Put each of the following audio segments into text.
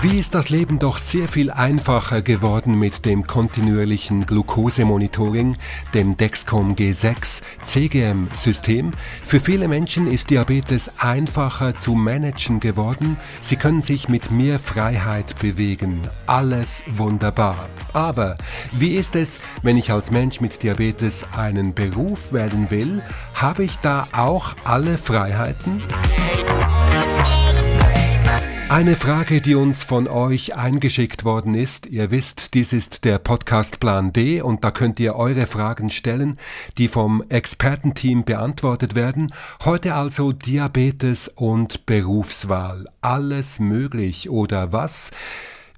Wie ist das Leben doch sehr viel einfacher geworden mit dem kontinuierlichen Glukosemonitoring, dem Dexcom G6 CGM-System. Für viele Menschen ist Diabetes einfacher zu managen geworden. Sie können sich mit mehr Freiheit bewegen. Alles wunderbar. Aber wie ist es, wenn ich als Mensch mit Diabetes einen Beruf wählen will? Habe ich da auch alle Freiheiten? Eine Frage, die uns von euch eingeschickt worden ist. Ihr wisst, dies ist der Podcast Plan D und da könnt ihr eure Fragen stellen, die vom Expertenteam beantwortet werden. Heute also Diabetes und Berufswahl. Alles möglich oder was?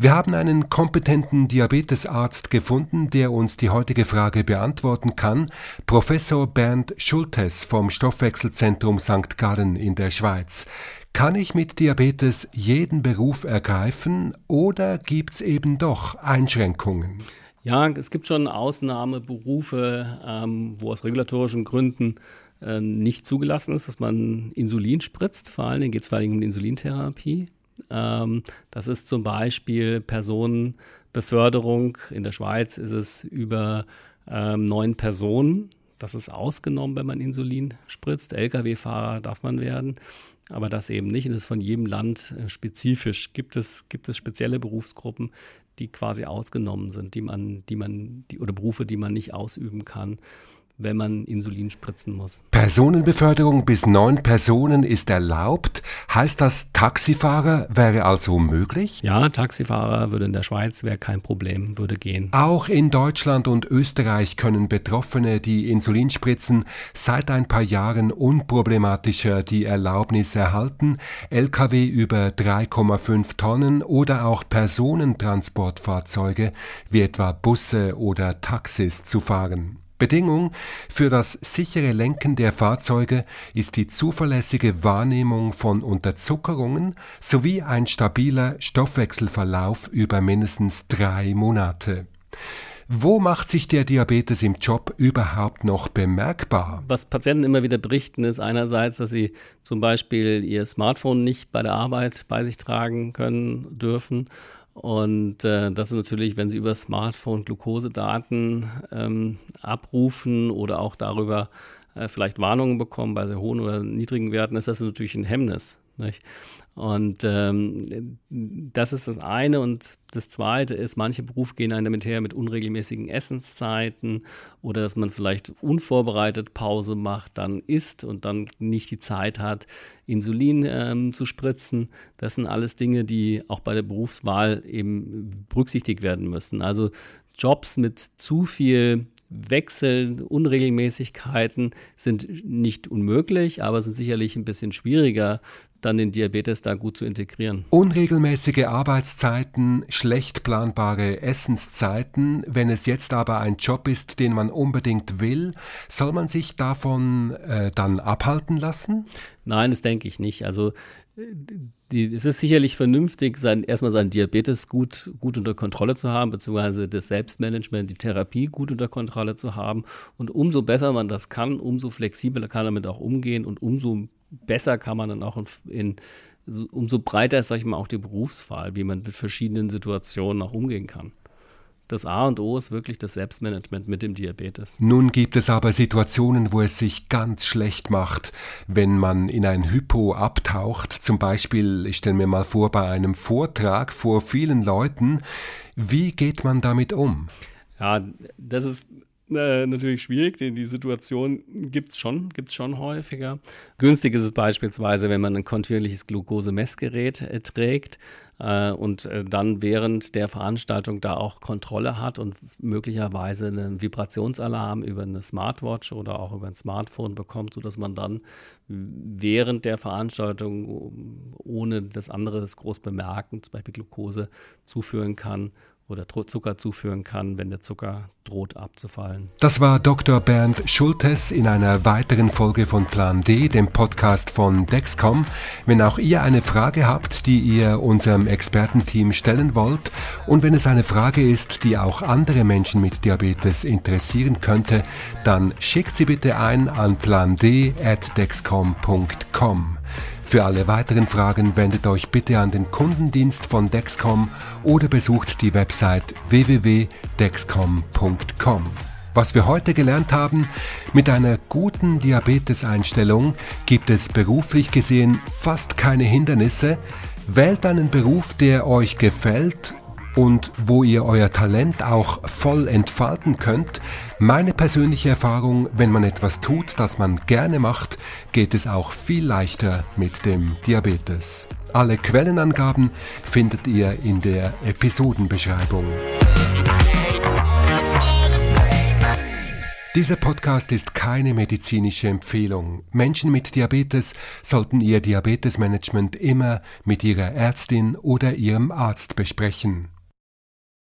Wir haben einen kompetenten Diabetesarzt gefunden, der uns die heutige Frage beantworten kann. Professor Bernd Schultes vom Stoffwechselzentrum St. Gallen in der Schweiz. Kann ich mit Diabetes jeden Beruf ergreifen oder gibt es eben doch Einschränkungen? Ja, es gibt schon Ausnahmeberufe, ähm, wo aus regulatorischen Gründen äh, nicht zugelassen ist, dass man Insulin spritzt. Vor allen Dingen geht es vor allem um Insulintherapie. Ähm, das ist zum Beispiel Personenbeförderung. In der Schweiz ist es über ähm, neun Personen. Das ist ausgenommen, wenn man Insulin spritzt. Lkw-Fahrer darf man werden aber das eben nicht. Und das ist von jedem Land äh, spezifisch. Gibt es, gibt es spezielle Berufsgruppen, die quasi ausgenommen sind, die man, die man, die, oder Berufe, die man nicht ausüben kann wenn man Insulin spritzen muss. Personenbeförderung bis neun Personen ist erlaubt. Heißt das, Taxifahrer wäre also möglich? Ja, Taxifahrer würde in der Schweiz, wäre kein Problem, würde gehen. Auch in Deutschland und Österreich können Betroffene, die Insulin spritzen, seit ein paar Jahren unproblematischer die Erlaubnis erhalten, Lkw über 3,5 Tonnen oder auch Personentransportfahrzeuge wie etwa Busse oder Taxis zu fahren. Bedingung für das sichere Lenken der Fahrzeuge ist die zuverlässige Wahrnehmung von Unterzuckerungen sowie ein stabiler Stoffwechselverlauf über mindestens drei Monate. Wo macht sich der Diabetes im Job überhaupt noch bemerkbar? Was Patienten immer wieder berichten, ist einerseits, dass sie zum Beispiel ihr Smartphone nicht bei der Arbeit bei sich tragen können dürfen und äh, das ist natürlich, wenn Sie über Smartphone Glukosedaten ähm, abrufen oder auch darüber äh, vielleicht Warnungen bekommen bei sehr hohen oder niedrigen Werten, ist das natürlich ein Hemmnis. Nicht? Und ähm, das ist das eine. Und das zweite ist, manche Berufe gehen einem damit her mit unregelmäßigen Essenszeiten oder dass man vielleicht unvorbereitet Pause macht, dann isst und dann nicht die Zeit hat, Insulin ähm, zu spritzen. Das sind alles Dinge, die auch bei der Berufswahl eben berücksichtigt werden müssen. Also Jobs mit zu viel Wechsel, Unregelmäßigkeiten sind nicht unmöglich, aber sind sicherlich ein bisschen schwieriger, dann den Diabetes da gut zu integrieren. Unregelmäßige Arbeitszeiten, schlecht planbare Essenszeiten. Wenn es jetzt aber ein Job ist, den man unbedingt will, soll man sich davon äh, dann abhalten lassen? Nein, das denke ich nicht. Also die, es ist sicherlich vernünftig, sein, erstmal seinen Diabetes gut, gut unter Kontrolle zu haben, beziehungsweise das Selbstmanagement, die Therapie gut unter Kontrolle zu haben. Und umso besser man das kann, umso flexibler kann man damit auch umgehen und umso besser kann man dann auch in, in umso breiter ist, sag ich mal, auch die Berufswahl, wie man mit verschiedenen Situationen auch umgehen kann das A und O ist wirklich das Selbstmanagement mit dem Diabetes. Nun gibt es aber Situationen, wo es sich ganz schlecht macht, wenn man in ein Hypo abtaucht. Zum Beispiel, ich stelle mir mal vor, bei einem Vortrag vor vielen Leuten. Wie geht man damit um? Ja, das ist äh, natürlich schwierig. Die, die Situation gibt es schon, gibt's schon häufiger. Günstig ist es beispielsweise, wenn man ein kontinuierliches Glukosemessgerät äh, trägt äh, und äh, dann während der Veranstaltung da auch Kontrolle hat und möglicherweise einen Vibrationsalarm über eine Smartwatch oder auch über ein Smartphone bekommt, sodass man dann während der Veranstaltung ohne das andere das groß bemerken, zum Beispiel Glucose zuführen kann oder Zucker zuführen kann, wenn der Zucker droht abzufallen. Das war Dr. Bernd Schultes in einer weiteren Folge von Plan D, dem Podcast von Dexcom. Wenn auch ihr eine Frage habt, die ihr unserem Expertenteam stellen wollt und wenn es eine Frage ist, die auch andere Menschen mit Diabetes interessieren könnte, dann schickt sie bitte ein an pland@dexcom.com. Für alle weiteren Fragen wendet euch bitte an den Kundendienst von Dexcom oder besucht die Website www.dexcom.com. Was wir heute gelernt haben, mit einer guten Diabeteseinstellung gibt es beruflich gesehen fast keine Hindernisse. Wählt einen Beruf, der euch gefällt und wo ihr euer Talent auch voll entfalten könnt. Meine persönliche Erfahrung, wenn man etwas tut, das man gerne macht, geht es auch viel leichter mit dem Diabetes. Alle Quellenangaben findet ihr in der Episodenbeschreibung. Dieser Podcast ist keine medizinische Empfehlung. Menschen mit Diabetes sollten ihr Diabetesmanagement immer mit ihrer Ärztin oder ihrem Arzt besprechen.